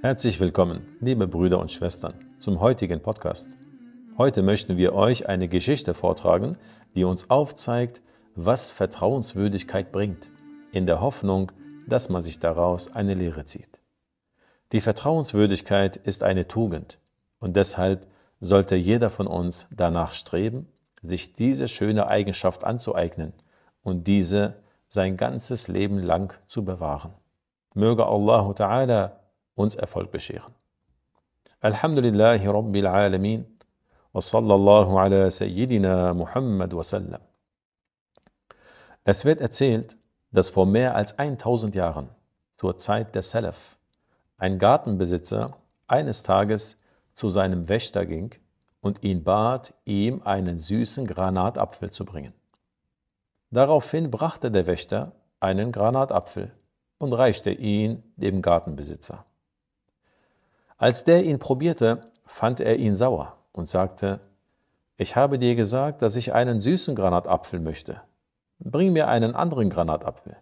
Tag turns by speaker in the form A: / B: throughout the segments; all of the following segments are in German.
A: Herzlich willkommen, liebe Brüder und Schwestern, zum heutigen Podcast. Heute möchten wir euch eine Geschichte vortragen, die uns aufzeigt, was Vertrauenswürdigkeit bringt, in der Hoffnung, dass man sich daraus eine Lehre zieht. Die Vertrauenswürdigkeit ist eine Tugend und deshalb sollte jeder von uns danach streben, sich diese schöne Eigenschaft anzueignen und diese sein ganzes Leben lang zu bewahren. Möge Allah Ta'ala uns Erfolg bescheren. Alhamdulillahi Rabbil Alamin wa sallallahu ala Sayyidina Muhammad wa sallam. Es wird erzählt, dass vor mehr als 1000 Jahren, zur Zeit der Salaf, ein Gartenbesitzer eines Tages zu seinem Wächter ging und ihn bat, ihm einen süßen Granatapfel zu bringen. Daraufhin brachte der Wächter einen Granatapfel und reichte ihn dem Gartenbesitzer. Als der ihn probierte, fand er ihn sauer und sagte, ich habe dir gesagt, dass ich einen süßen Granatapfel möchte. Bring mir einen anderen Granatapfel.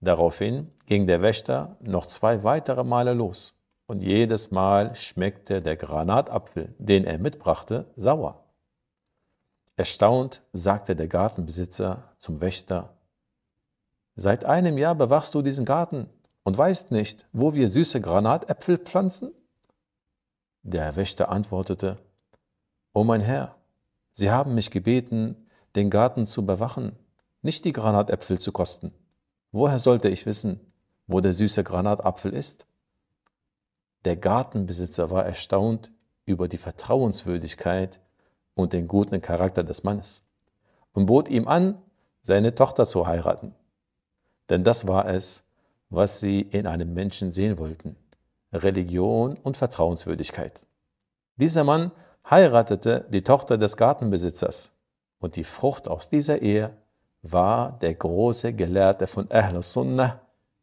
A: Daraufhin ging der Wächter noch zwei weitere Male los, und jedes Mal schmeckte der Granatapfel, den er mitbrachte, sauer. Erstaunt sagte der Gartenbesitzer zum Wächter, Seit einem Jahr bewachst du diesen Garten und weißt nicht, wo wir süße Granatäpfel pflanzen? Der Wächter antwortete, O mein Herr, Sie haben mich gebeten, den Garten zu bewachen, nicht die Granatäpfel zu kosten. Woher sollte ich wissen, wo der süße Granatapfel ist? Der Gartenbesitzer war erstaunt über die Vertrauenswürdigkeit und den guten Charakter des Mannes und bot ihm an, seine Tochter zu heiraten. Denn das war es, was sie in einem Menschen sehen wollten. Religion und Vertrauenswürdigkeit. Dieser Mann heiratete die Tochter des Gartenbesitzers und die Frucht aus dieser Ehe war der große Gelehrte von Ahl Sunnah,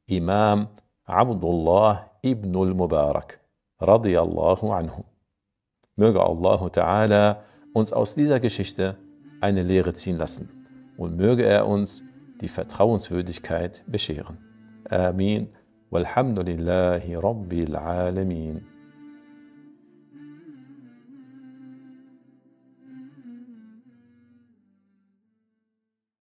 A: Imam Abdullah ibn al-Mubarak, radiyallahu anhu. Möge Allah Ta'ala uns aus dieser Geschichte eine Lehre ziehen lassen und möge er uns die Vertrauenswürdigkeit bescheren. آمين. والحمد لله رب العالمين.